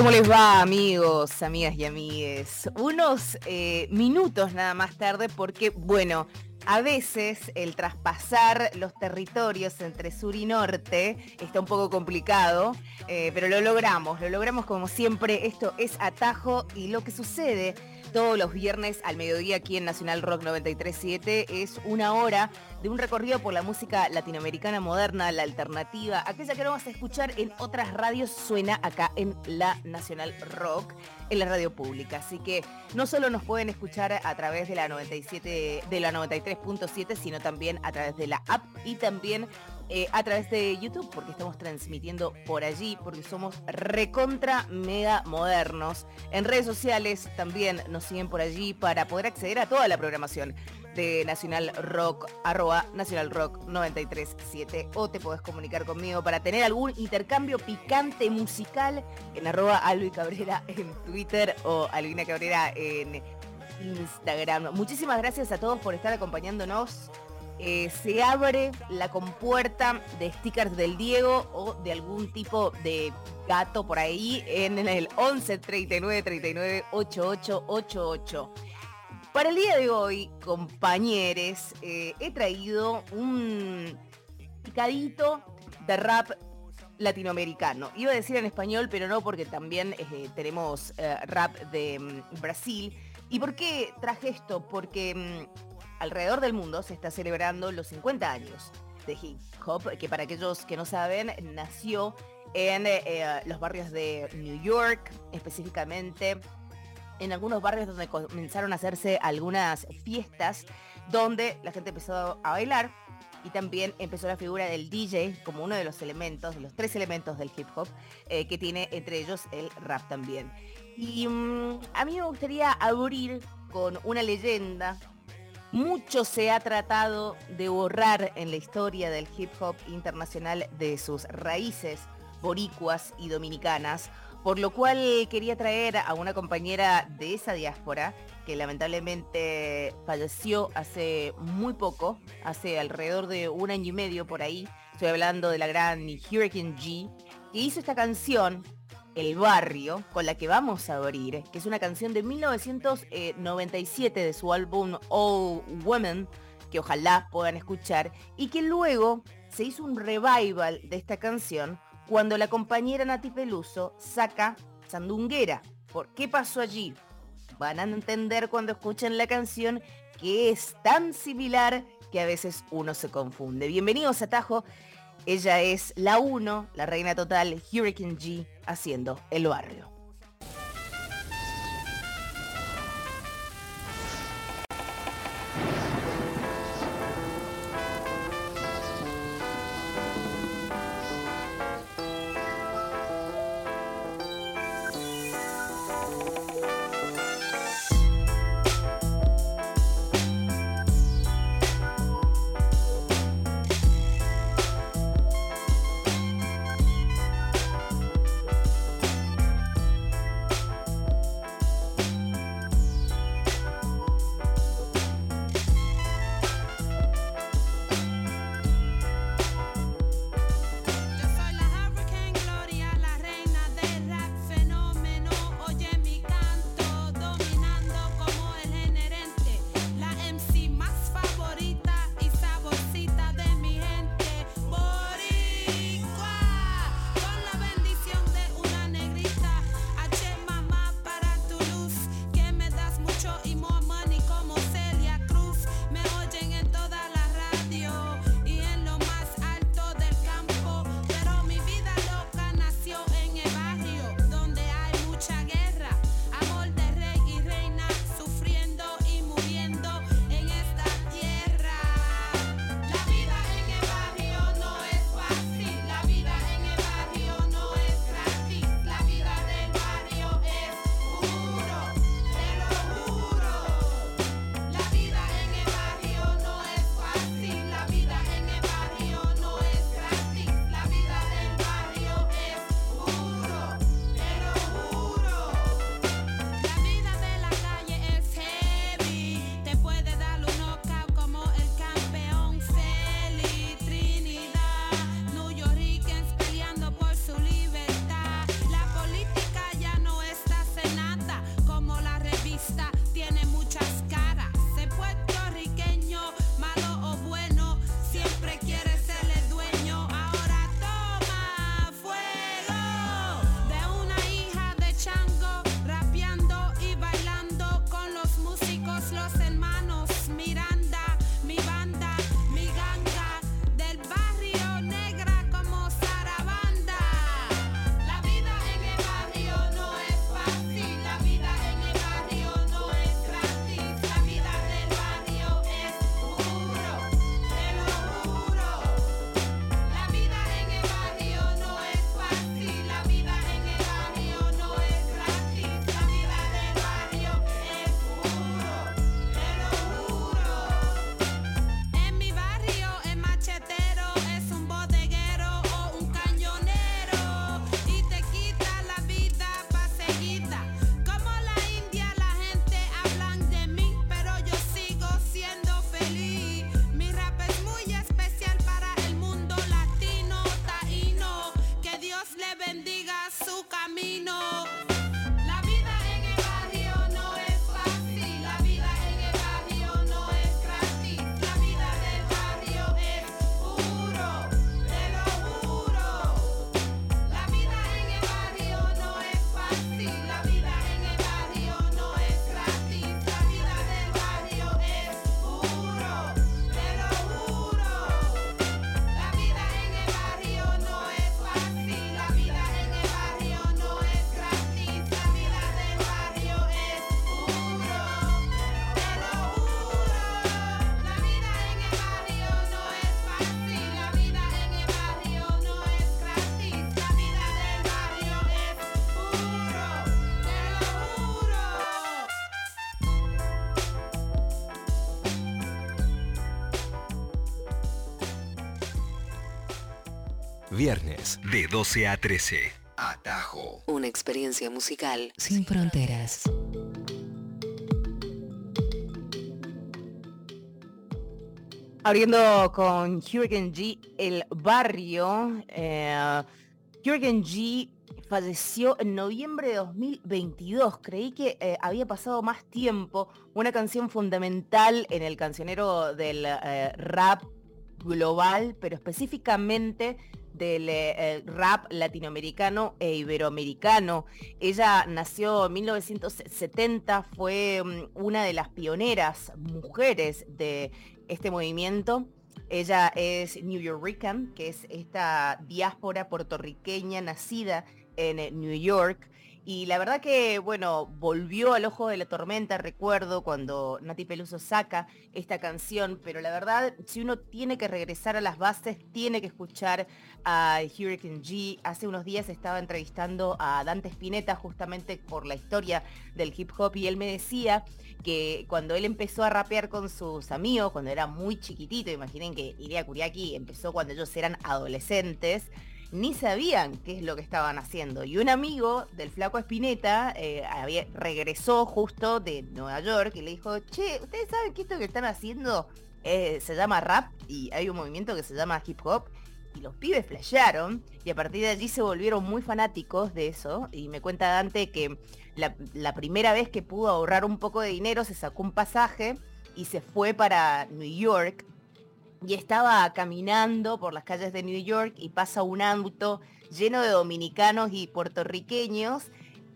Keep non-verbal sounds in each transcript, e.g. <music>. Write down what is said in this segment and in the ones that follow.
¿Cómo les va, amigos, amigas y amigues? Unos eh, minutos nada más tarde porque, bueno, a veces el traspasar los territorios entre sur y norte está un poco complicado, eh, pero lo logramos, lo logramos como siempre. Esto es Atajo y lo que sucede todos los viernes al mediodía aquí en Nacional Rock 937 es una hora de un recorrido por la música latinoamericana moderna, la alternativa, aquella que no vas a escuchar en otras radios suena acá en la Nacional Rock, en la radio pública. Así que no solo nos pueden escuchar a través de la 97 de la 93.7, sino también a través de la app y también eh, a través de YouTube, porque estamos transmitiendo por allí, porque somos recontra mega modernos. En redes sociales también nos siguen por allí para poder acceder a toda la programación de Nacional Rock, arroba Nacional Rock 937 o te podés comunicar conmigo para tener algún intercambio picante musical en arroba Alvi Cabrera <laughs> en Twitter o Alvina Cabrera en Instagram. Muchísimas gracias a todos por estar acompañándonos. Eh, se abre la compuerta de stickers del Diego o de algún tipo de gato por ahí en el 11 39 39 88 88. Para el día de hoy, compañeros, eh, he traído un picadito de rap latinoamericano. Iba a decir en español, pero no porque también eh, tenemos rap de mm, Brasil. ¿Y por qué traje esto? Porque mm, alrededor del mundo se está celebrando los 50 años de hip hop, que para aquellos que no saben, nació en eh, los barrios de New York, específicamente en algunos barrios donde comenzaron a hacerse algunas fiestas donde la gente empezó a bailar y también empezó la figura del DJ como uno de los elementos, de los tres elementos del hip hop, eh, que tiene entre ellos el rap también. Y mm, a mí me gustaría abrir con una leyenda. Mucho se ha tratado de borrar en la historia del hip hop internacional de sus raíces boricuas y dominicanas, por lo cual quería traer a una compañera de esa diáspora que lamentablemente falleció hace muy poco, hace alrededor de un año y medio por ahí. Estoy hablando de la gran Hurricane G, que hizo esta canción, El Barrio, con la que vamos a abrir, que es una canción de 1997 de su álbum All Women, que ojalá puedan escuchar, y que luego se hizo un revival de esta canción cuando la compañera Nati Peluso saca Sandunguera. ¿Por qué pasó allí? Van a entender cuando escuchen la canción que es tan similar que a veces uno se confunde. Bienvenidos a Tajo. Ella es la 1, la reina total, Hurricane G, haciendo el barrio. De 12 a 13. Atajo. Una experiencia musical sin fronteras. Abriendo con Hurricane G, el barrio. Eh, Hurricane G falleció en noviembre de 2022. Creí que eh, había pasado más tiempo. Una canción fundamental en el cancionero del eh, rap global, pero específicamente del eh, rap latinoamericano e iberoamericano. Ella nació en 1970, fue mm, una de las pioneras mujeres de este movimiento. Ella es New Yorkican, que es esta diáspora puertorriqueña nacida en New York. Y la verdad que, bueno, volvió al ojo de la tormenta, recuerdo, cuando Nati Peluso saca esta canción, pero la verdad, si uno tiene que regresar a las bases, tiene que escuchar a Hurricane G. Hace unos días estaba entrevistando a Dante Spinetta justamente por la historia del hip hop y él me decía que cuando él empezó a rapear con sus amigos, cuando era muy chiquitito, imaginen que Iria Kuriaki empezó cuando ellos eran adolescentes, ni sabían qué es lo que estaban haciendo. Y un amigo del flaco Espineta eh, regresó justo de Nueva York y le dijo, che, ¿ustedes saben que esto que están haciendo eh, se llama rap y hay un movimiento que se llama hip hop? Y los pibes flashearon y a partir de allí se volvieron muy fanáticos de eso. Y me cuenta Dante que la, primera vez que pudo ahorrar un poco de dinero se sacó un pasaje y se fue para New York y estaba caminando por las calles de New York y pasa un auto lleno de dominicanos y puertorriqueños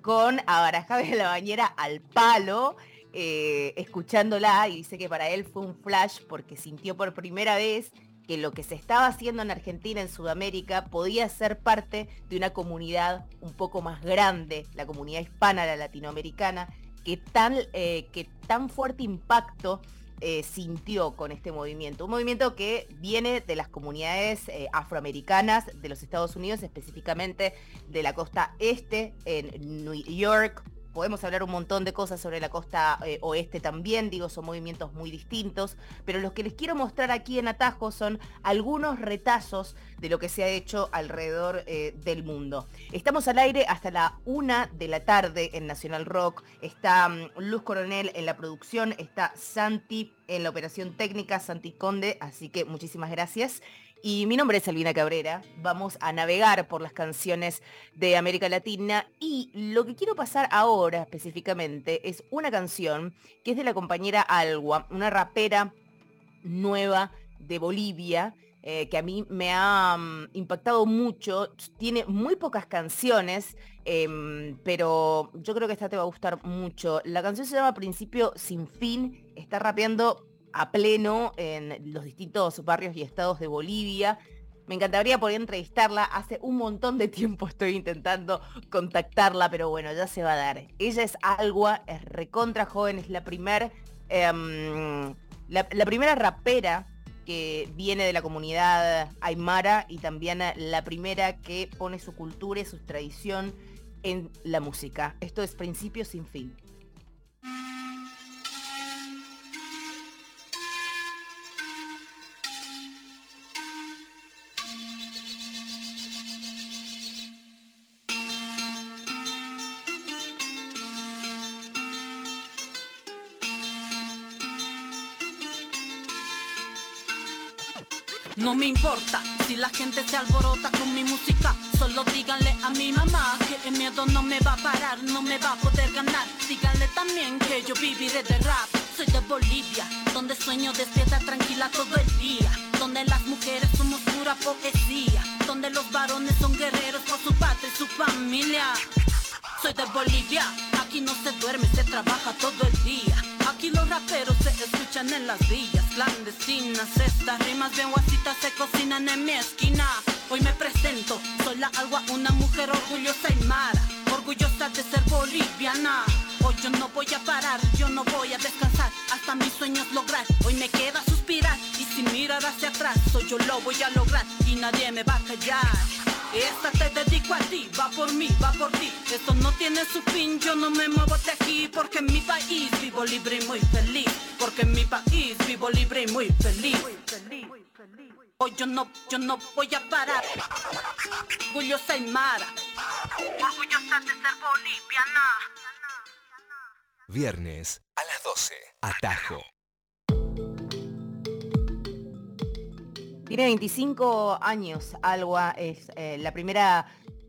con a de la bañera al palo, eh, escuchándola y dice que para él fue un flash porque sintió por primera vez que lo que se estaba haciendo en Argentina, en Sudamérica, podía ser parte de una comunidad un poco más grande, la comunidad hispana, la latinoamericana, que tan, eh, que tan fuerte impacto eh, sintió con este movimiento. Un movimiento que viene de las comunidades eh, afroamericanas de los Estados Unidos, específicamente de la costa este, en New York, podemos hablar un montón de cosas sobre la costa eh, oeste también, digo, son movimientos muy distintos, pero los que les quiero mostrar aquí en Atajo son algunos retazos de lo que se ha hecho alrededor eh, del mundo. Estamos al aire hasta la una de la tarde en Nacional Rock, está mm, Luz Coronel en la producción, está Santi en la operación técnica, Santi Conde, así que muchísimas gracias. Y mi nombre es Albina Cabrera. Vamos a navegar por las canciones de América Latina. Y lo que quiero pasar ahora específicamente es una canción que es de la compañera Algua, una rapera nueva de Bolivia. Eh, que a mí me ha mm, impactado mucho. Tiene muy pocas canciones, em, pero yo creo que esta te va a gustar mucho. La canción se llama Principio sin fin. Está rapeando a pleno en los distintos barrios y estados de Bolivia. Me encantaría poder entrevistarla. Hace un montón de tiempo estoy intentando contactarla, pero bueno, ya se va a dar. Ella es Algua, es recontra joven, es la, primer, em, la, primera rapera que viene de la comunidad aymara y también la primera que pone su cultura y su tradición en la música. Esto es principio sin fin. No me importa si la gente se alborota con mi música. Solo díganle a mi mamá que el miedo no me va a parar, no me va a poder ganar. Díganle también que yo viviré de rap. Soy de Bolivia, donde sueño despierta tranquila todo el día. Donde las mujeres somos pura poesía. Donde los varones son guerreros por su patria y su familia. Soy de Bolivia, aquí no se duerme, se trabaja todo el día. Aquí los raperos se escuchan en las villas clandestinas. Estas rimas bien guasitas se cocinan en mi esquina. Hoy me presento, soy la agua, una mujer orgullosa y mara. Orgullosa de ser boliviana. Hoy yo no voy a parar, yo no voy a descansar hasta mis sueños lograr. Hoy me queda suspirar y sin mirar hacia atrás, soy yo lo voy a lograr y nadie me va a callar. Esta te dedico a ti, va por mí, va por ti. Esto no tiene su fin, yo no me muevo de aquí porque en mi país vivo libre y muy feliz. Porque en mi país vivo libre y muy feliz. Hoy yo no, yo no voy a parar. Orgullosa y mara. Orgullosa de ser boliviana. Viernes a las 12. Atajo. Tiene 25 años, Alwa es eh, la primera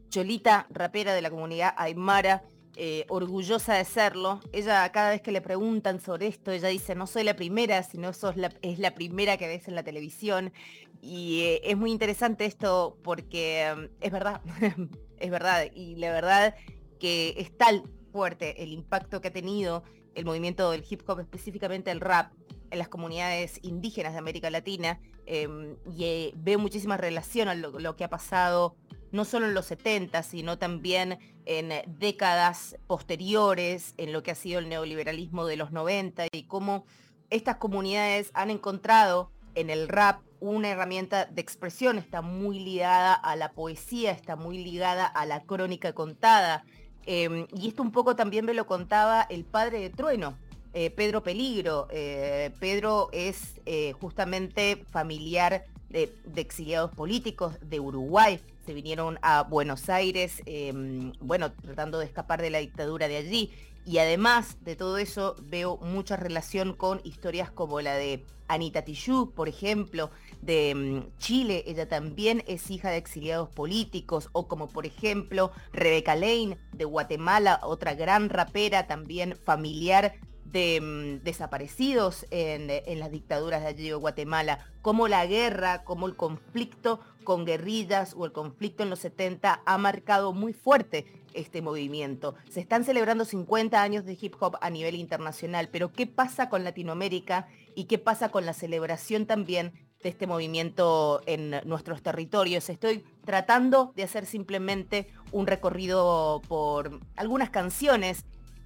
cholita rapera de la comunidad Aymara, eh, orgullosa de serlo. Ella cada vez que le preguntan sobre esto, ella dice, no soy la primera, sino sos la, es la primera que ves en la televisión. Y eh, es muy interesante esto porque mm, es verdad, <laughs> es verdad. Y la verdad que es tal fuerte el impacto que ha tenido el movimiento del hip hop, específicamente el rap, en las comunidades indígenas de América Latina em, y eh, veo muchísima relación a lo, que ha pasado no solo en los 70, sino también en décadas posteriores, en lo que ha sido el neoliberalismo de los 90 y cómo estas comunidades han encontrado en el rap una herramienta de expresión, está muy ligada a la poesía, está muy ligada a la crónica contada. Em, y esto un poco también me lo contaba el padre de Trueno, eh, Pedro Peligro. Eh, Pedro es eh, justamente familiar de, exiliados políticos de Uruguay. Se vinieron a Buenos Aires, em, bueno, tratando de escapar de la dictadura de allí. Y además de todo eso, veo mucha relación con historias como la de Anita Tijoux, por ejemplo, de em, Chile. Ella también es hija de exiliados políticos. O como por ejemplo Rebeca Lane de Guatemala, otra gran rapera también familiar de mm, desaparecidos en, las dictaduras de allí Guatemala, como la guerra, como el conflicto con guerrillas o el conflicto en los 70 ha marcado muy fuerte este movimiento. Se están celebrando 50 años de hip hop a nivel internacional, pero ¿qué pasa con Latinoamérica y qué pasa con la celebración también de este movimiento en nuestros territorios? Estoy tratando de hacer simplemente un recorrido por algunas canciones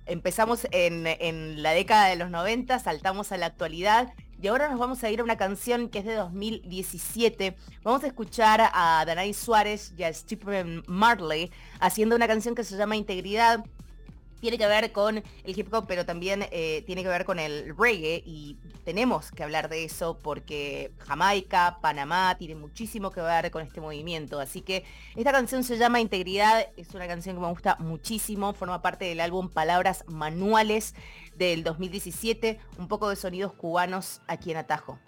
empezamos en, la década de los 90, saltamos a la actualidad y ahora nos vamos a ir a una canción que es de 2017. Vamos a escuchar a Danay Suárez y a Stephen Marley haciendo una canción que se llama Integridad tiene que ver con el hip hop, pero también eh, tiene que ver con el reggae y tenemos que hablar de eso porque Jamaica, Panamá, tiene muchísimo que ver con este movimiento. Así que esta canción se llama Integridad, es una canción que me gusta muchísimo, forma parte del álbum Palabras Manuales del 2017, un poco de sonidos cubanos aquí en Atajo.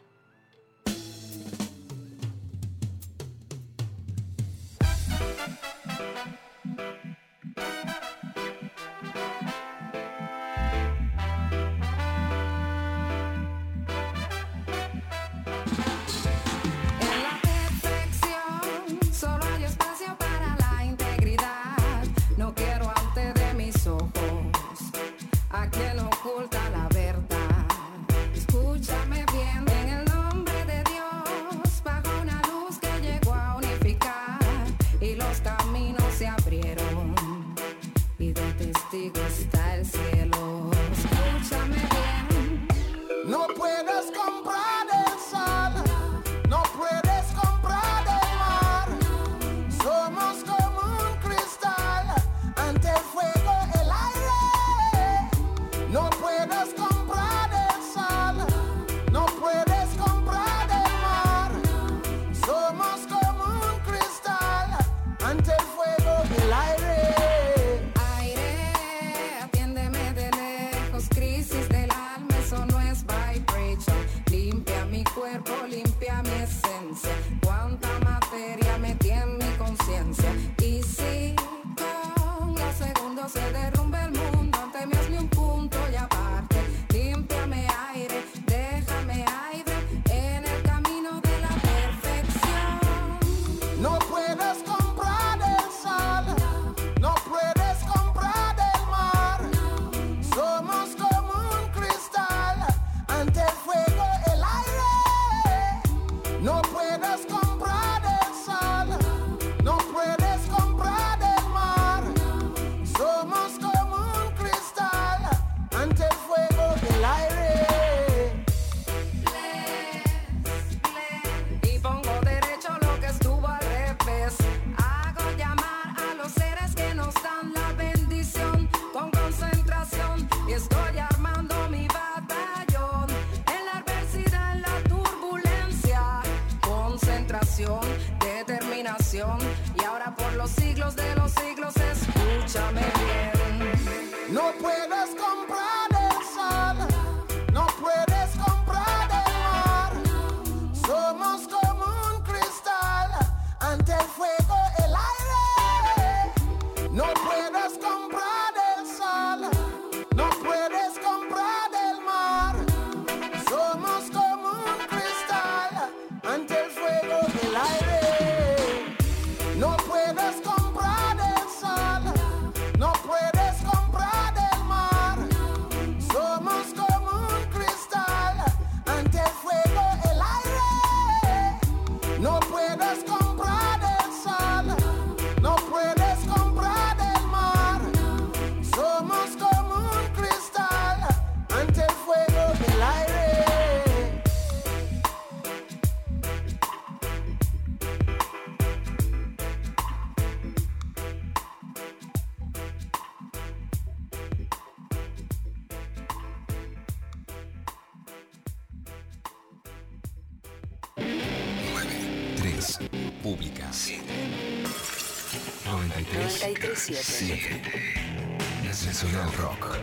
93.7. Nacional Rock.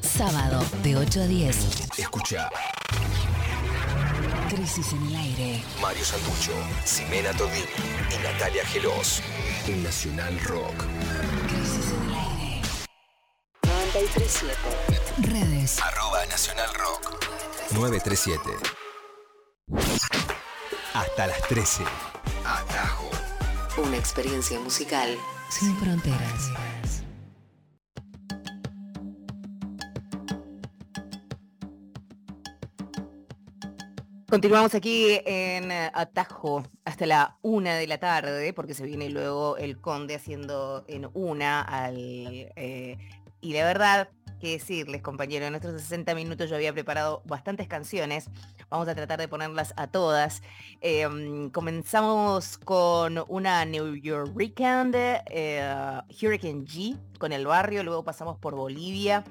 Sábado de 8 a 10. Escucha Crisis en el aire. Mario Santucho, Ximena Todini y Natalia Gelos. En Nacional Rock. Crisis en el aire. 93.7. Redes. Arroba Nacional Rock. 937. Hasta las 13. Una experiencia musical sin fronteras. Continuamos aquí en Atajo hasta la una de la tarde, porque se viene luego el conde haciendo en una al... eh, y de verdad, que decirles, compañeros, en estos 60 minutos yo había preparado bastantes canciones. Vamos a tratar de ponerlas a todas. Mm, comenzamos con una New Yorkican eh, Hurricane G con el barrio, luego pasamos por Bolivia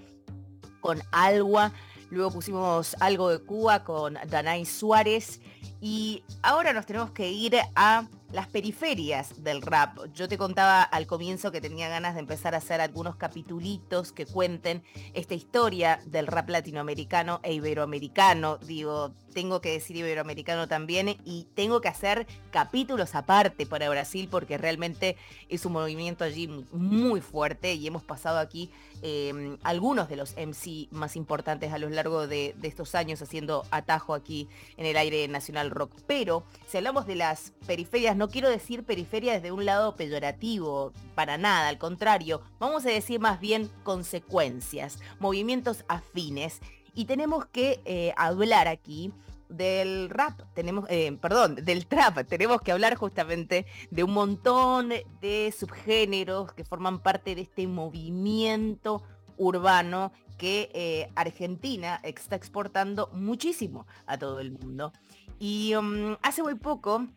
con Alwa, luego pusimos algo de Cuba con Danay Suárez y ahora nos tenemos que ir a las periferias del rap. Yo te contaba al comienzo que tenía ganas de empezar a hacer algunos capitulitos que cuenten esta historia del rap latinoamericano e iberoamericano. Digo, tengo que decir iberoamericano también y tengo que hacer capítulos aparte para Brasil porque realmente es un movimiento allí muy fuerte y hemos pasado aquí eh, algunos de los MC más importantes a lo largo de, estos años haciendo atajo aquí en el aire nacional rock. Pero si hablamos de las periferias, no quiero decir periferia desde un lado peyorativo, para nada, al contrario, vamos a decir más bien consecuencias, movimientos afines. Y tenemos que eh, hablar aquí del rap, tenemos, eh, perdón, del trap, tenemos que hablar justamente de un montón de subgéneros que forman parte de este movimiento urbano que eh, Argentina está exportando muchísimo a todo el mundo. Y um, hace muy poco,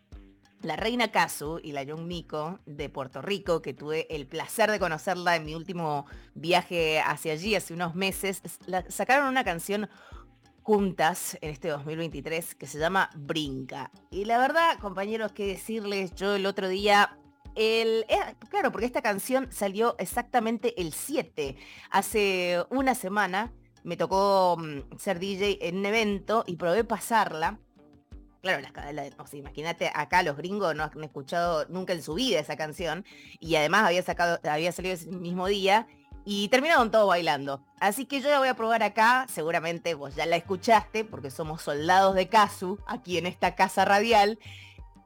la reina Kazu y la Young Miko de Puerto Rico, que tuve el placer de conocerla en mi último viaje hacia allí hace unos meses, sacaron una canción juntas en este 2023 que se llama Brinca. Y la verdad, compañeros, que decirles, yo el otro día el, eh, claro, porque esta canción salió exactamente el 7. Hace una semana me tocó mm, ser DJ en un evento y probé pasarla. Claro, ca- la- o sea, imagínate, acá los gringos no han escuchado nunca en su vida esa canción y además había, sacado, había salido ese mismo día y terminaron todos bailando. Así que yo la voy a probar acá, seguramente vos ya la escuchaste porque somos soldados de Casu aquí en esta casa radial.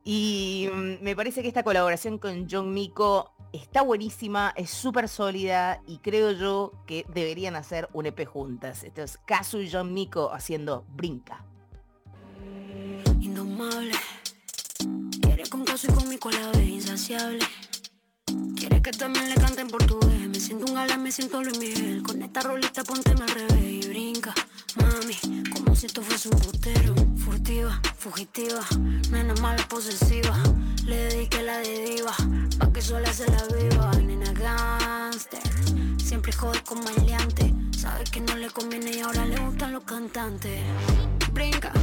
Y mm, me parece que esta colaboración con John Miko está buenísima, es súper sólida y creo yo que deberían hacer un EP juntas. Esto es Casu y John Miko haciendo Brinca. indomable. Con caso y con insaciable. Quiere que también le cante en portugués. Me siento un galán, me siento Luis Miguel. Con esta rolita pónteme al revés y brinca. Mami, como si esto fuese un putero. Furtiva, fugitiva, nena mala posesiva. Le dediqué la de diva, pa' que sola se la viva. Nena gangster, siempre jode con maleante. Sabe que no le conviene y ahora le gustan los cantantes. Brinca,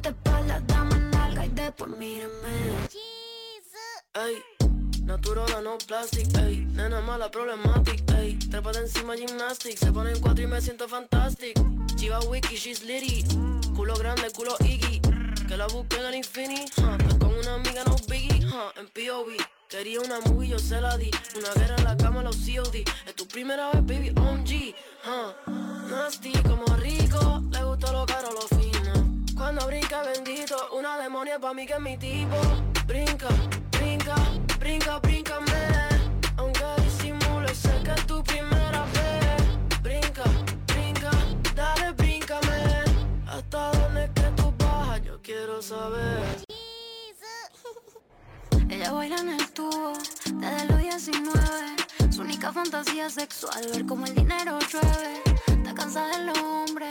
ponte pala, dame nalga y después mírame. Ey, natural, no plastic, ey, nena mala, problematic, ey, trépate encima gymnastics, se ponen cuatro y me siento fantastic. Chiva wiki, she's litty, culo grande, culo iggy, que la busquen en infini, huh, pues con una amiga no biggie, huh, en POV. Quería una movie, yo se la di. Una guerra en la cama, los COD. Es tu primera vez, baby, OMG. Huh. Nasty como rico, le gustó lo caro, lo. Cuando brinca, bendito. Una demonia pa' mí que es mi tipo. Brinca, brinca, brinca, bríncame. Aunque disimule, sé que es tu primera vez. Brinca, brinca, dale, bríncame. Hasta dónde es que tú bajas, yo quiero saber. <laughs> Ella baila en el tubo desde los 19. Su única fantasía sexual, ver cómo el dinero llueve. Está cansada del hombre,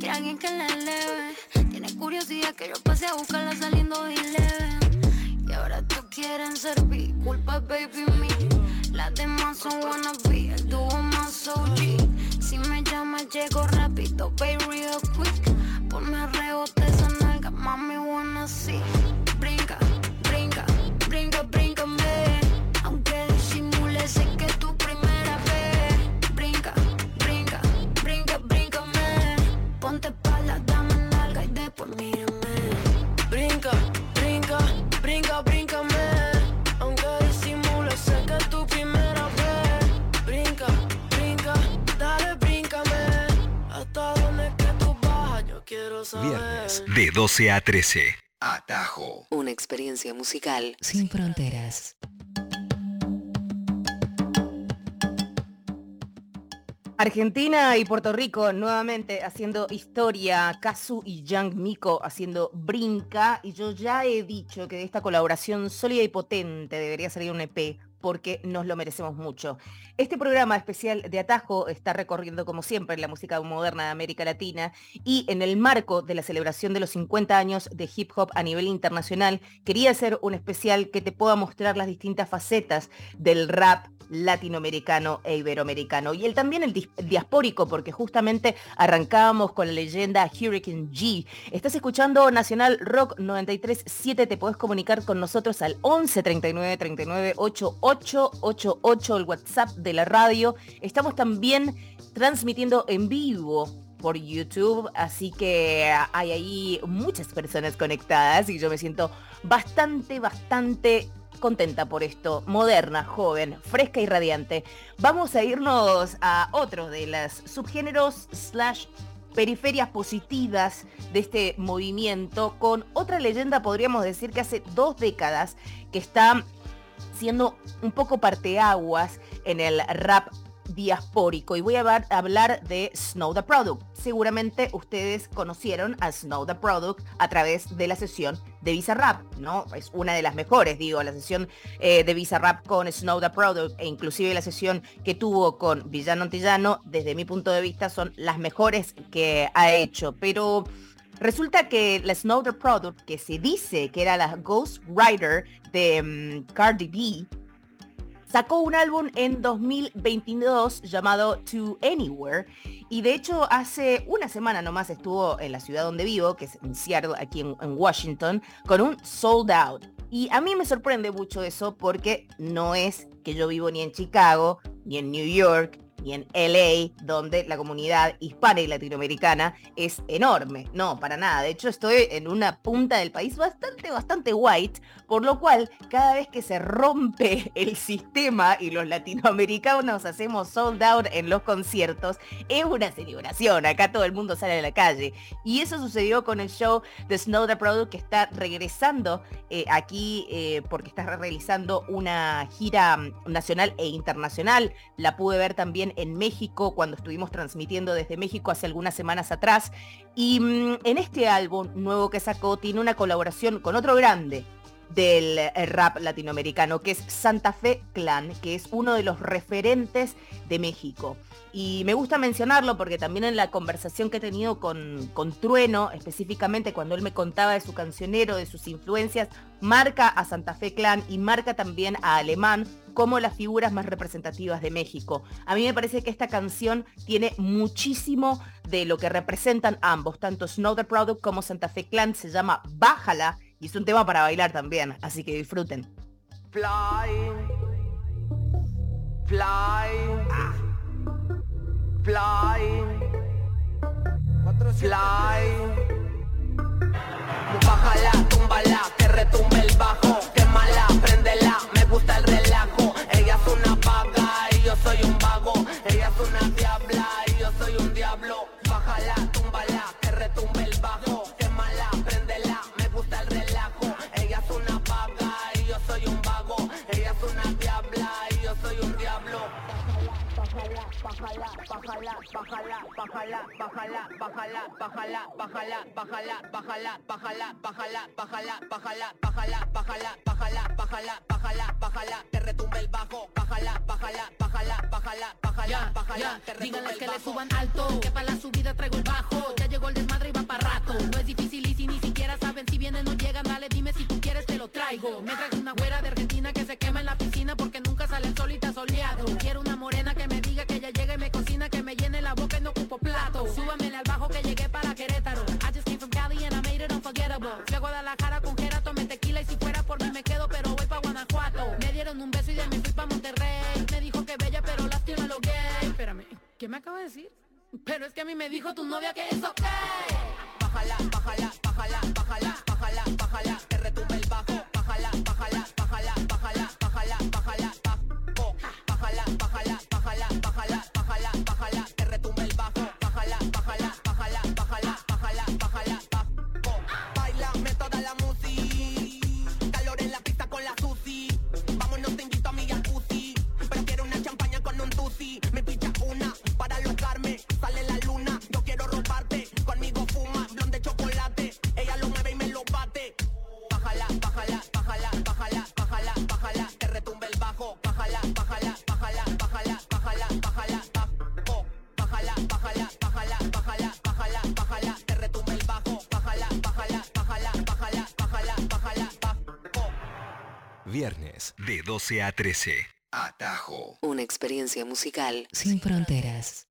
quiere alguien que la eleve. Curiosidad que yo pase a buscarla saliendo de Eleven. Y ahora tú quieren servir, culpa baby me. Las demás son wannabe, el dúo más OG. Si me llamas llego rápido, pay real quick. Ponme a rebote esa nalga, mami wanna see. Viernes de 12 a 13. Atajo. Una experiencia musical sin fronteras. Argentina y Puerto Rico nuevamente haciendo historia, Kazu y Young Miko haciendo brinca y yo ya he dicho que de esta colaboración sólida y potente debería salir un EP porque nos lo merecemos mucho. Este programa especial de Atajo está recorriendo como siempre la música moderna de América Latina y en el marco de la celebración de los 50 años de hip hop a nivel internacional, quería hacer un especial que te pueda mostrar las distintas facetas del rap latinoamericano e iberoamericano. Y el, también el diaspórico, porque justamente arrancábamos con la leyenda Hurricane G. Estás escuchando Nacional Rock 93.7, te podés comunicar con nosotros al 11 39 39 88 88, el WhatsApp de la radio. Estamos también transmitiendo en vivo por YouTube, así que hay ahí muchas personas conectadas y yo me siento bastante, bastante contenta por esto, moderna, joven, fresca y radiante. Vamos a irnos a otro de los subgéneros slash periferias positivas de este movimiento con otra leyenda, podríamos decir que hace dos décadas que está siendo un poco parteaguas en el rap diaspórico y voy a hablar- de Snow the Product. Seguramente ustedes conocieron a Snow the Product a través de la sesión de Visa Rap, ¿no? Es una de las mejores, digo, la sesión eh, de Visa Rap con Snow the Product e inclusive la sesión que tuvo con Villano Antillano, desde mi punto de vista son las mejores que ha hecho, pero Resulta que la Snow Product, que se dice que era la Ghost Rider de mm, Cardi B, sacó un álbum en 2022 llamado To Anywhere y de hecho hace una semana nomás estuvo en la ciudad donde vivo, que es en Seattle, aquí en, en Washington, con un sold out. Y a mí me sorprende mucho eso porque no es que yo vivo ni en Chicago, ni en New York, ni en LA, donde la comunidad hispana y latinoamericana es enorme. No, para nada. De hecho, estoy en una punta del país bastante, bastante white, por lo cual cada vez que se rompe <laughs> el sistema y los latinoamericanos hacemos sold out en los conciertos, es una celebración. Acá todo el mundo sale a la calle. Y eso sucedió con el show de Snow the Product que está regresando eh, aquí eh, porque está realizando una gira mm, nacional e internacional. La pude ver también en México cuando estuvimos transmitiendo desde México hace algunas semanas atrás. Y mm, en este álbum nuevo que sacó tiene una colaboración con otro grande del eh, rap latinoamericano, que es Santa Fe Clan, que es uno de los referentes de México. Y me gusta mencionarlo porque también en la conversación que he tenido con, con Trueno, específicamente cuando él me contaba de su cancionero, de sus influencias, marca a Santa Fe Clan y marca también a Alemán como las figuras más representativas de México. A mí me parece que esta canción tiene muchísimo de lo que representan ambos, tanto Snow the Product como Santa Fe Clan, se llama Bájala y es un tema para bailar también, así que disfruten. Fly. Fly. Ah. Fly. Fly. Bájala, bájala, bájala, bájala, bájala, bájala, bájala, bájala, bájala, bájala, bájala, bájala, bájala, bájala, bájala, bájala, bájala, que retumbe el bajo, bájala, bájala, bájala, bájala, bájala, bájala, que retumbe Díganle el que le suban alto, que para la subida traigo el bajo. Ya llegó el desmadre y va para rato. No es difícil y si ni siquiera saben si vienen o llegan, dale dime si tú quieres te lo traigo. Me traes una güera de Argentina que se quema en la piscina porque nunca sale el sol y está soleado. Quiero una plato. Súbamele al bajo que llegué para Querétaro. I just came from Cali and I made it unforgettable. Fui a Guadalajara con Jera, tomé tequila y si fuera por mí me quedo, pero voy pa' Guanajuato. Me dieron un beso y de mí fui pa' Monterrey. Me dijo que bella, pero lástima lo gay. Espérame, ¿qué me acaba de decir? Pero es que a mí me dijo tu novia que es ok. Bájala, bájala, bájala, bájala, bájala, bájala, que retumbe el bajo. De 12 a 13. Atajo. Una experiencia musical sin fronteras.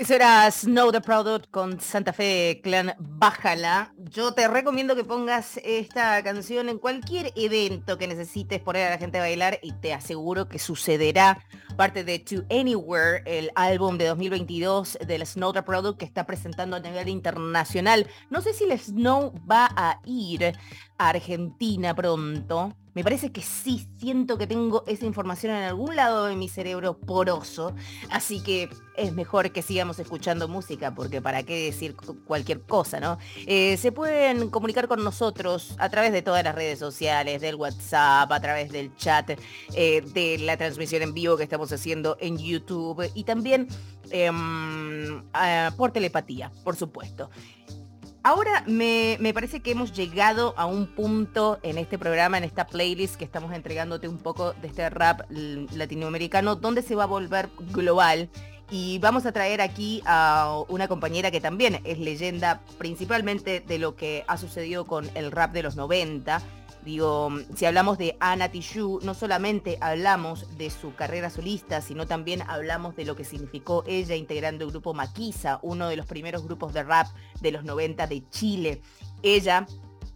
Eso era Snow the Product con Santa Fe Clan Bájala. Yo te recomiendo que pongas esta canción en cualquier evento que necesites poner a la gente a bailar y te aseguro que sucederá. Parte de To Anywhere, el álbum de 2022 del Snow the Product que está presentando a nivel internacional. No sé si el Snow va a ir a Argentina pronto. Me parece que sí, siento que tengo esa información en algún lado de mi cerebro poroso, así que es mejor que sigamos escuchando música, porque para qué decir cu- cualquier cosa, ¿no? Eh, se pueden comunicar con nosotros a través de todas las redes sociales, del WhatsApp, a través del chat, eh, de la transmisión en vivo que estamos haciendo en YouTube y también em, ah, por telepatía, por supuesto. Ahora me, me parece que hemos llegado a un punto en este programa, en esta playlist que estamos entregándote un poco de este rap latinoamericano, donde se va a volver global. Y vamos a traer aquí a una compañera que también es leyenda principalmente de lo que ha sucedido con el rap de los 90. Digo, si hablamos de Ana Tijoux, no solamente hablamos de su carrera solista, sino también hablamos de lo que significó ella integrando el grupo Maquisa, uno de los primeros grupos de rap de los 90 de Chile. Ella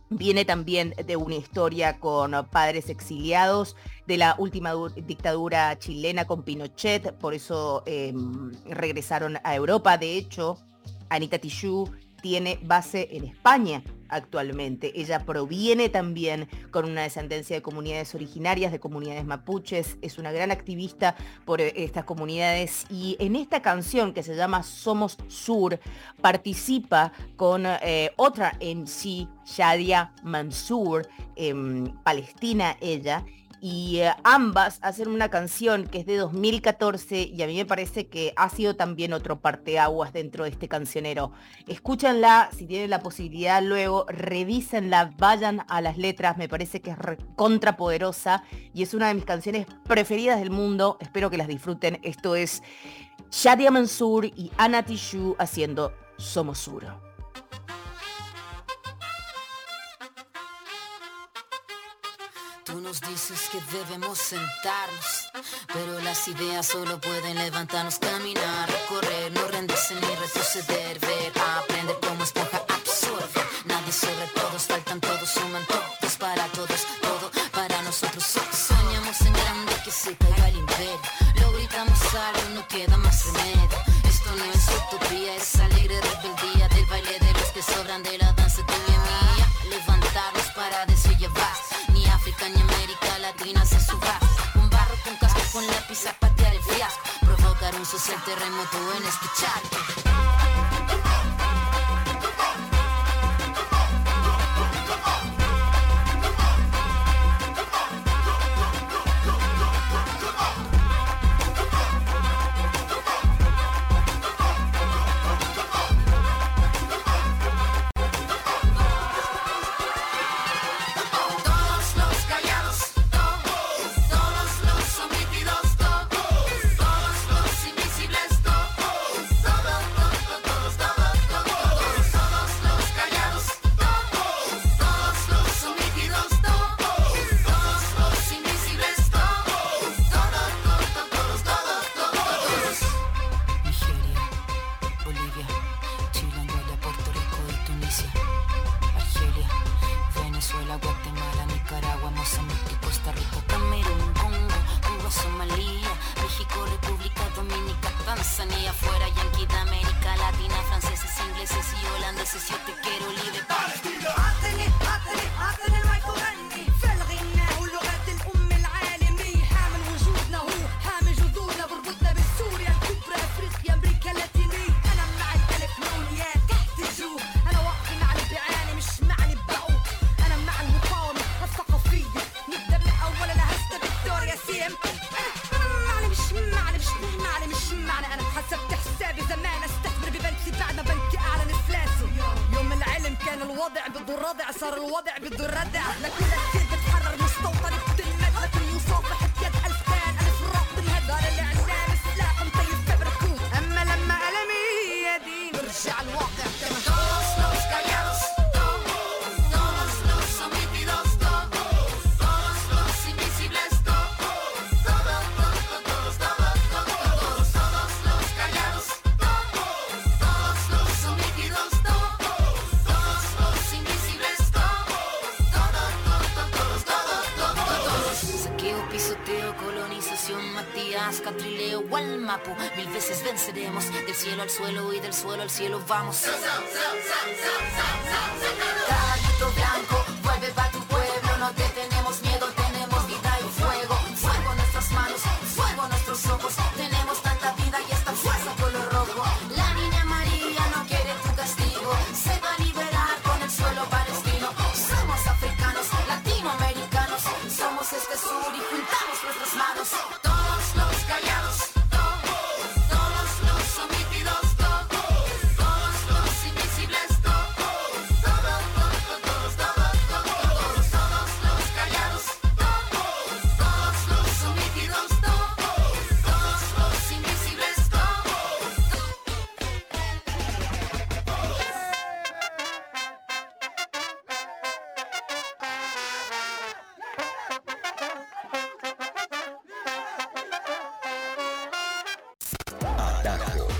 viene también de una historia con padres exiliados de la última du- dictadura chilena con Pinochet, por eso eh, regresaron a Europa. De hecho, Anita Tijoux tiene base en España actualmente. Ella proviene también con una descendencia de comunidades originarias, de comunidades mapuches, es una gran activista por eh, estas comunidades y en esta canción que se llama Somos Sur participa con eh, otra MC, Shadia Mansour, em, palestina ella, y eh, ambas hacen una canción que es de 2014 y a mí me parece que ha sido también otro parteaguas dentro de este cancionero. Escúchanla, si tienen la posibilidad luego, revísenla, vayan a las letras, me parece que es contrapoderosa y es una de mis canciones preferidas del mundo, espero que las disfruten. Esto es Shadia Mansour y Ana haciendo Somos Sur. Tú nos dices que debemos sentarnos, pero las ideas solo pueden levantarnos, caminar, correr, no rendirse ni retroceder, ver, aprender cómo esponja absorbe. Nadie sobre todos, faltan todos, suman todos para todos, todo para nosotros. Soñamos en grande que se caiga el imperio, lo gritamos algo, no queda más remedio terremoto en este صار الوضع بده الردع لكل suelo y del suelo al cielo vamos.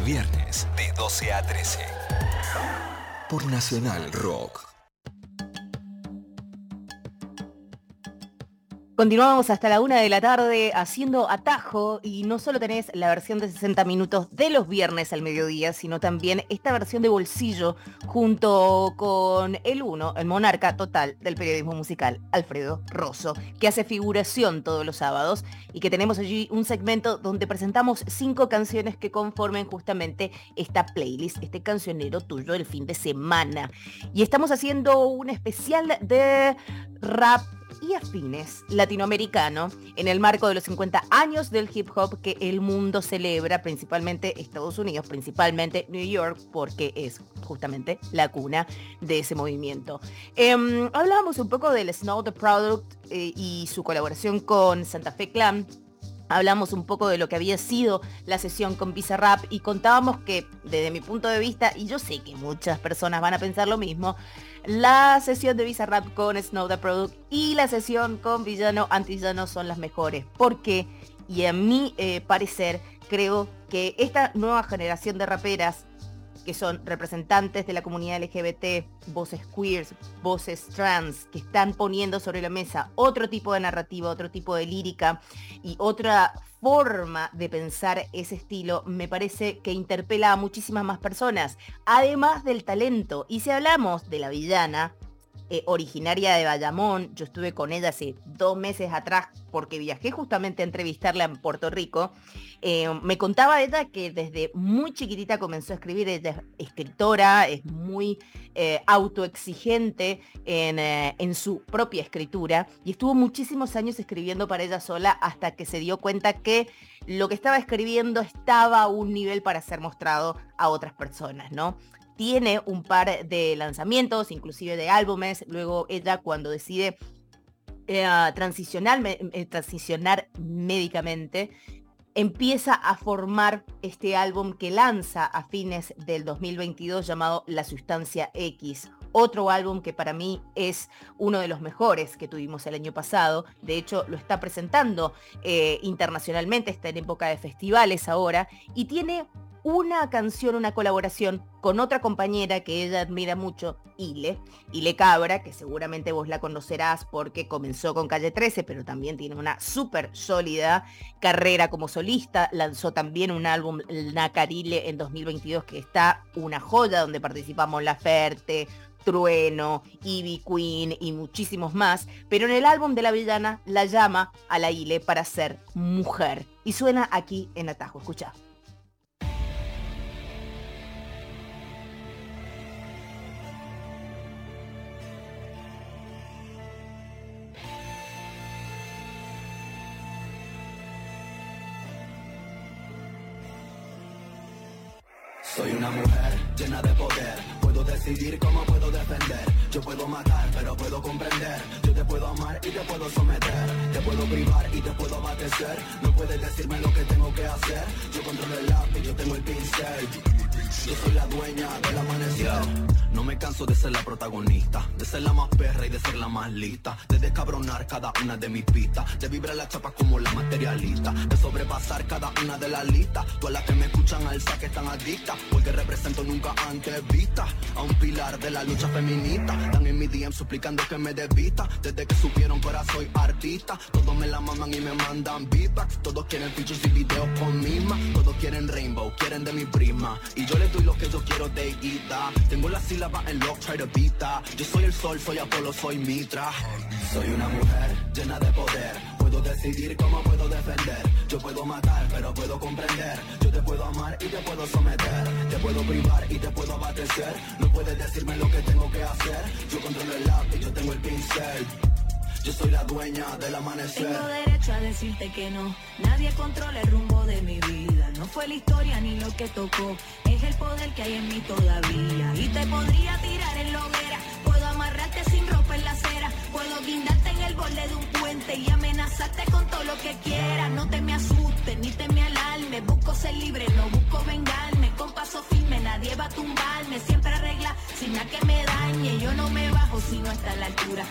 Viernes de 12 a 13. Por Nacional Rock. Continuamos hasta la una de la tarde haciendo atajo y no solo tenés la versión de 60 minutos de los viernes al mediodía, sino también esta versión de bolsillo junto con el uno, el monarca total del periodismo musical, Alfredo Rosso, que hace figuración todos los sábados y que tenemos allí un segmento donde presentamos cinco canciones que conformen justamente esta playlist, este cancionero tuyo del fin de semana. Y estamos haciendo un especial de rap y afines latinoamericano en el marco de los 50 años del hip hop que el mundo celebra, principalmente Estados Unidos, principalmente New York, porque es justamente la cuna de ese movimiento. Em, hablábamos un poco del Snow the Product eh, y su colaboración con Santa Fe Clan. Hablamos un poco de lo que había sido la sesión con Bizarrap y contábamos que desde mi punto de vista, y yo sé que muchas personas van a pensar lo mismo, la sesión de Bizarrap con Snow the Product y la sesión con Villano Antillano son las mejores. Porque, y a mi eh, parecer, creo que esta nueva generación de raperas que son representantes de la comunidad LGBT, voces queers, voces trans, que están poniendo sobre la mesa otro tipo de narrativa, otro tipo de lírica y otra forma de pensar ese estilo, me parece que interpela a muchísimas más personas, además del talento. Y si hablamos de la villana, eh, originaria de Bayamón. Yo estuve con ella hace dos meses atrás porque viajé justamente a entrevistarla en Puerto Rico. Eh, me contaba ella que desde muy chiquitita comenzó a escribir. Ella es escritora, es muy eh, autoexigente en, en su propia escritura y estuvo muchísimos años escribiendo para ella sola hasta que se dio cuenta que lo que estaba escribiendo estaba a un nivel para ser mostrado a otras personas, ¿no? Tiene un par de lanzamientos, inclusive de álbumes. Luego ella cuando decide eh, transicionar, eh, transicionar médicamente, empieza a formar este álbum que lanza a fines del 2022 llamado La Sustancia X. Otro álbum que para mí es uno de los mejores que tuvimos el año pasado. De hecho, lo está presentando eh, internacionalmente, está en época de festivales ahora y tiene una canción, una colaboración con otra compañera que ella admira mucho, Ile, Ile Cabra, que seguramente vos la conocerás porque comenzó con Calle 13, pero también tiene una súper sólida carrera como solista. Lanzó también un álbum, Nacarile, en 2022, que está una joya, donde participamos La Ferte, Trueno, Ivy Queen y muchísimos más, pero en el álbum de la villana la llama a la Ile para ser mujer. Y suena aquí en Atajo, escucha. Soy una mujer llena de poder, puedo decidir cómo puedo defender. Yo puedo matar, pero puedo comprender. Yo te puedo amar y te puedo someter. Te puedo privar y te puedo abatecer. No puedes decirme lo que tengo que hacer. Yo controlo el lápiz, yo tengo el pincel. Yo soy la dueña del amanecer. No me canso de ser la protagonista, de ser la más perra y de ser la más lista, de descabronar cada una de mis pistas, de vibrar la chapa como la materialista, de sobrepasar cada una de las listas. Todas las que me escuchan alza que están adictas, porque represento nunca antes vista a un pilar de la lucha feminista. Dan en mi DM suplicando que me desvista, desde que supieron que ahora soy artista. Todos me la maman y me mandan beatbacks, todos quieren features y videos con misma, todos quieren rainbow, quieren de mi prima, y yo les doy lo que yo quiero de ida. Tengo la sila Yo soy el sol, soy Apolo, soy Mitra. Soy una mujer llena de poder. Puedo decidir cómo puedo defender. Yo puedo matar, pero puedo comprender. Yo te puedo amar y te puedo someter. Te puedo privar y te puedo abatecer. No puedes decirme lo que tengo que hacer. Yo controlo el lápiz, yo tengo el pincel. Yo soy la dueña del amanecer. Tengo derecho a decirte que no. Nadie controla el rumbo de mi vida. No fue la historia ni lo que tocó. Es el poder que hay en mí todavía. Y te podría tirar en la hoguera. Puedo amarrarte sin ropa en la acera. Puedo guindarte en el borde de un puente y amenazarte con todo lo que quieras. No te me asustes ni te me alarme. Busco ser libre, no busco vengarme. Con paso firme nadie va a tumbarme. Siempre arregla sin nada que me dañe. Yo no me bajo si no está a la altura.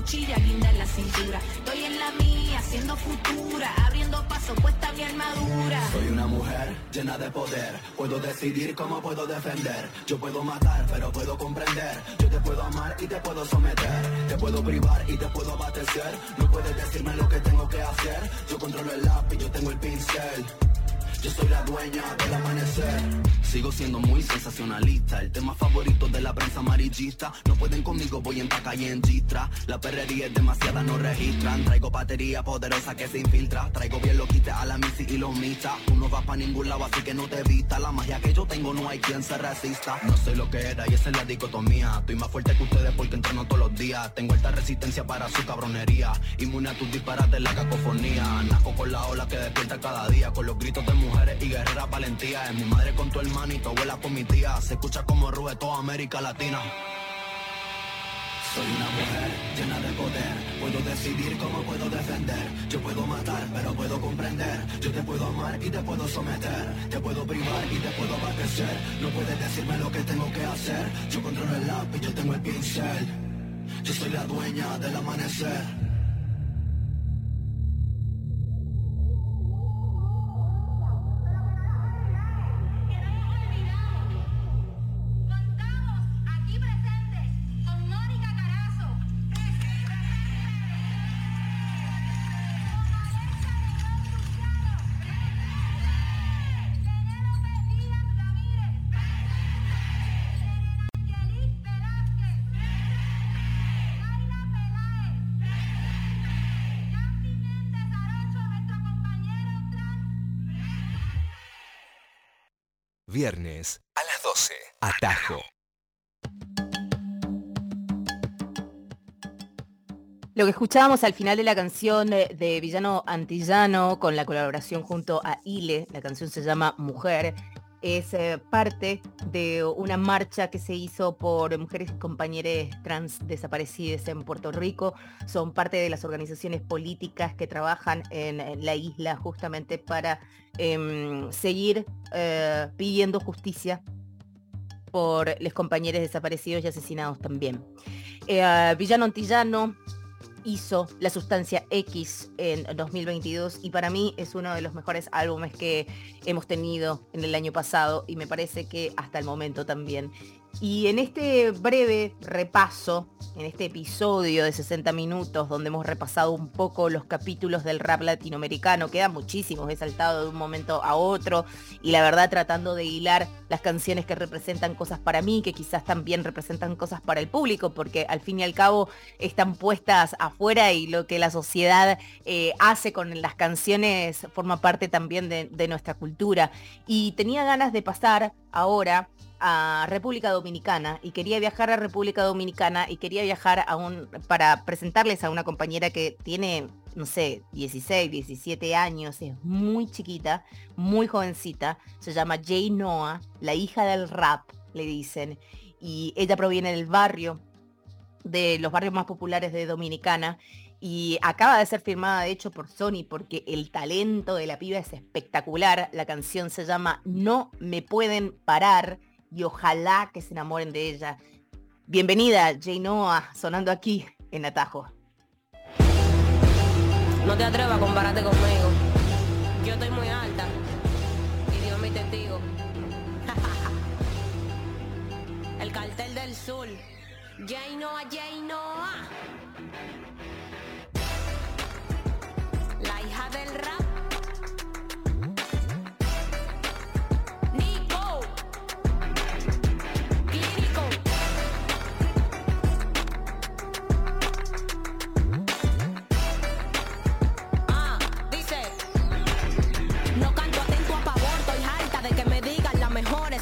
Cuchilla guinda en la cintura. Estoy en la mía, haciendo futura. Abriendo paso, puesta mi armadura. Soy una mujer llena de poder. Puedo decidir cómo puedo defender. Yo puedo matar, pero puedo comprender. Yo te puedo amar y te puedo someter. Te puedo privar y te puedo abatecer. No puedes decirme lo que tengo que hacer. Yo controlo el lápiz, yo tengo el pincel. Yo soy la dueña del amanecer. Sigo siendo muy sensacionalista. El tema favorito de la prensa amarillista. No pueden conmigo, voy en taca y en gistra. La perrería es demasiada, no registran. Traigo batería poderosa que se infiltra. Traigo bien lo quite a la misi y los misa. Tú no vas pa' ningún lado, así que no te vista. La magia que yo tengo no hay quien se resista. No sé lo que era y esa es la dicotomía. Estoy más fuerte que ustedes porque entreno todos los días. Tengo alta resistencia para su cabronería. Inmune a tus disparates, la cacofonía. Naco con la ola que despierta cada día. Con los gritos de mujeres y guerreras valentía. Es mi madre con tu hermano y tu abuela con mi tía. Se escucha como rube toda América Latina. Soy una mujer llena de poder, puedo decidir cómo puedo defender. Yo puedo matar, pero puedo comprender. Yo te puedo amar y te puedo someter. Te puedo privar y te puedo abastecer. No puedes decirme lo que tengo que hacer. Yo controlo el lápiz, yo tengo el pincel. Yo soy la dueña del amanecer. Viernes a las 12. Atajo. Lo que escuchábamos al final de la canción eh, de Villano Antillano con la colaboración junto a Ile, la canción se llama Mujer, es eh, parte de una marcha que se hizo por mujeres y compañeras trans desaparecidas en Puerto Rico. Son parte de las organizaciones políticas que trabajan en, la isla justamente para em, seguir eh, pidiendo justicia por los compañeros desaparecidos y asesinados también. Eh, Villano Antillano hizo La Sustancia X en 2022 y para mí es uno de los mejores álbumes que hemos tenido en el año pasado y me parece que hasta el momento también. Y en este breve repaso, en este episodio de 60 minutos donde hemos repasado un poco los capítulos del rap latinoamericano, quedan muchísimos, he saltado de un momento a otro y la verdad tratando de hilar las canciones que representan cosas para mí, que quizás también representan cosas para el público, porque al fin y al cabo están puestas afuera y lo que la sociedad eh, hace con las canciones forma parte también de, de nuestra cultura. Y tenía ganas de pasar ahora a República Dominicana y quería viajar a República Dominicana y quería viajar a un, para presentarles a una compañera que tiene, no sé, 16, 17 años, es muy chiquita, muy jovencita, se llama Jay Noah, la hija del rap, le dicen, y ella proviene del barrio, de los barrios más populares de Dominicana, y acaba de ser firmada de hecho por Sony porque el talento de la piba es espectacular. La canción se llama No me pueden parar y ojalá que se enamoren de ella. Bienvenida, Jay Noah, sonando aquí en Atajo. No te atrevas a compararte conmigo. Yo estoy muy alta. Y Dios mi testigo. <laughs> El cartel del sur. Jay Noah, Jay Noah. La hija del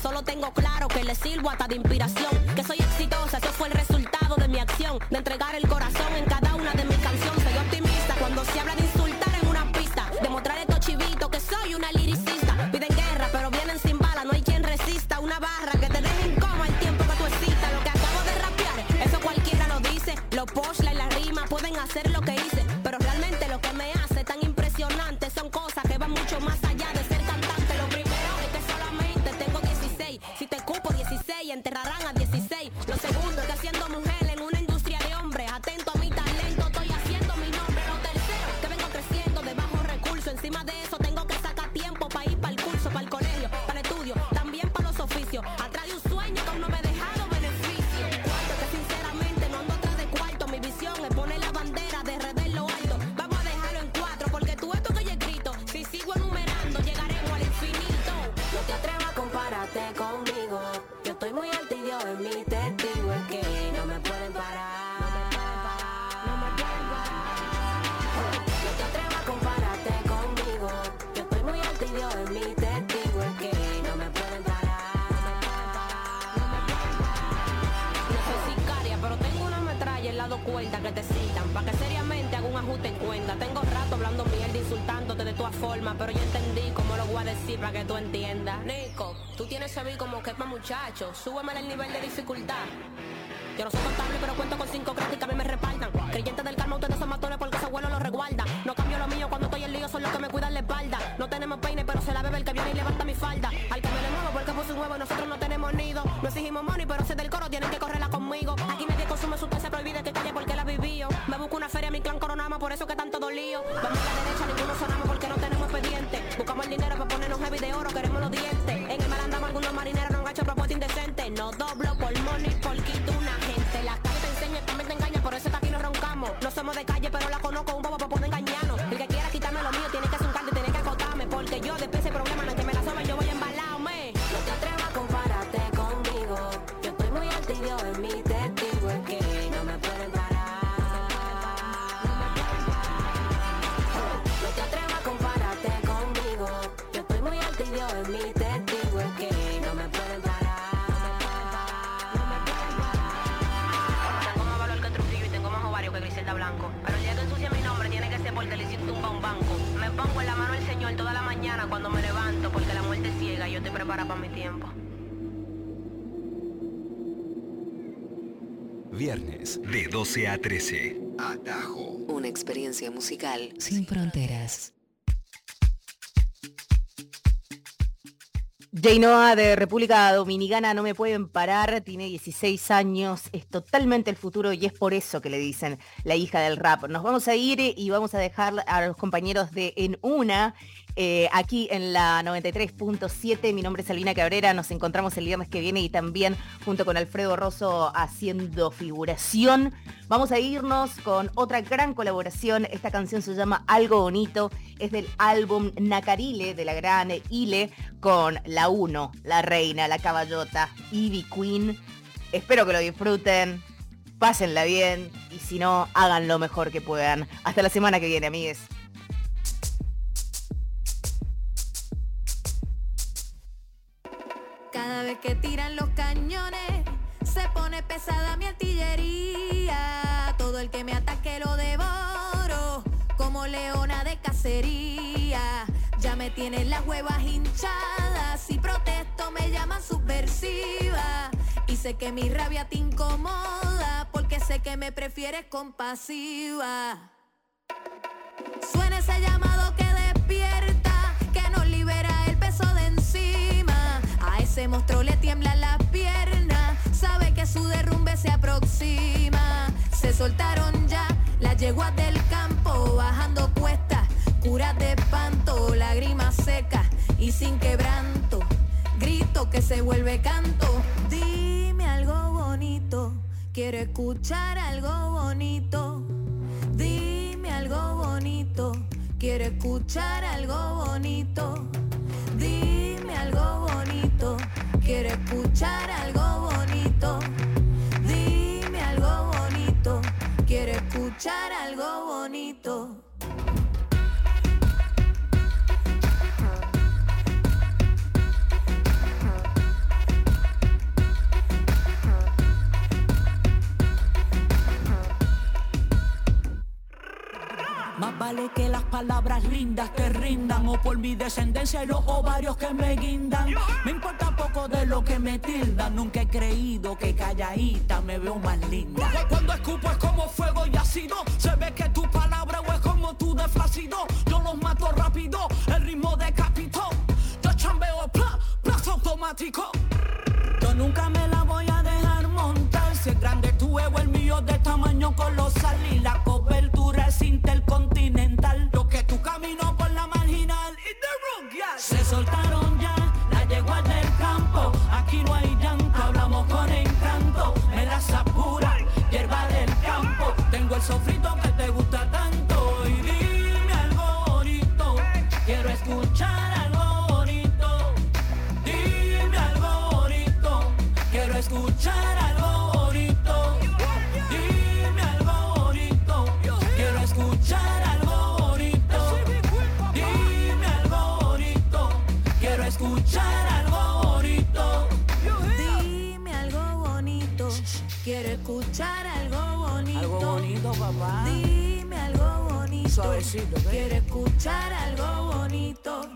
Solo tengo claro que les sirvo hasta de inspiración. Que soy exitosa, eso fue el resultado de mi acción. De entregar el corazón en cada una de mis canciones. Soy optimista cuando se habla de insultar en una pista. Demostrar estos chivitos que soy una liricista. Piden guerra, pero vienen sin bala, no hay quien resista. Una barra que te deje en coma el tiempo que tú existas. Lo que acabo de rapear, eso cualquiera lo dice. Los poshla y la rima pueden hacer lo que hice. Pero realmente lo que me hace tan impresionante son cosas enterrarán a cuenta. Tengo rato hablando mierda, insultándote de todas formas. Pero ya entendí cómo lo voy a decir para que tú entiendas. Nico, tú tienes ese beat como que es para muchachos. Súbeme el nivel de dificultad. Yo no soy contable, pero cuento con cinco créditos que a mí me respaldan. Creyentes del karma, ustedes son matones porque ese abuelo los resguarda. No cambio lo mío cuando estoy en lío, son los que me cuidan la espalda. No tenemos peine, pero se la bebe el que viene y levanta mi falda. Somos de calle, pero la conozco, un bobo para poder engañarnos. Yo estoy preparada para mi tiempo. Viernes de 12 a 13. Atajo. Una experiencia musical sin fronteras. Jainoa de República Dominicana no me pueden parar, tiene 16 años, es totalmente el futuro y es por eso que le dicen la hija del rap. Nos vamos a ir y vamos a dejar a los compañeros de En Una eh, aquí en la 93.7. Mi nombre es Alina Cabrera, nos encontramos el viernes que viene y también junto con Alfredo Rosso haciendo figuración. Vamos a irnos con otra gran colaboración. Esta canción se llama Algo Bonito, es del álbum Nacarile de la gran Ile con la 1, la reina, la caballota, Ivy Queen. Espero que lo disfruten, pásenla bien y si no, hagan lo mejor que puedan. Hasta la semana que viene, amigues. Cada vez que tiran los cañones, se pone pesada mi artillería. Todo el que me ataque lo devoro, como leona de cacería. Ya me tienen las huevas hinchadas, si protesto me llaman subversiva. Y sé que mi rabia te incomoda, porque sé que me prefieres compasiva. Suena ese llamado A ese monstruo le tiembla la pierna, sabe que su derrumbe se aproxima. Se soltaron ya las yeguas del campo, bajando cuestas, curas de espanto, lágrimas secas y sin quebranto. Grito que se vuelve canto. Dime algo bonito, quiero escuchar algo bonito. Dime algo bonito, quiero escuchar algo bonito. Algo bonito, quiero escuchar algo bonito. Dime algo bonito, quiero escuchar algo bonito. Más vale que las palabras lindas que rindan o por mi descendencia y los ovarios que me guindan. Me importa poco de lo que me tildan. Nunca he creído que calladita me veo más linda. Cuando escupo es como fuego y ácido. Se ve que tu palabra o es como tu de flácido. Yo los mato rápido, el ritmo decapitó. Yo chambeo pla, plazo automático. Yo nunca me la voy a dejar montar. Si es grande tu ego, el mío de tamaño colosal. Y la bonito, papá. Dime algo bonito, Suavecito, quiero escuchar algo bonito.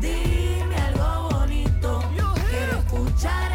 Dime algo bonito, quiero escuchar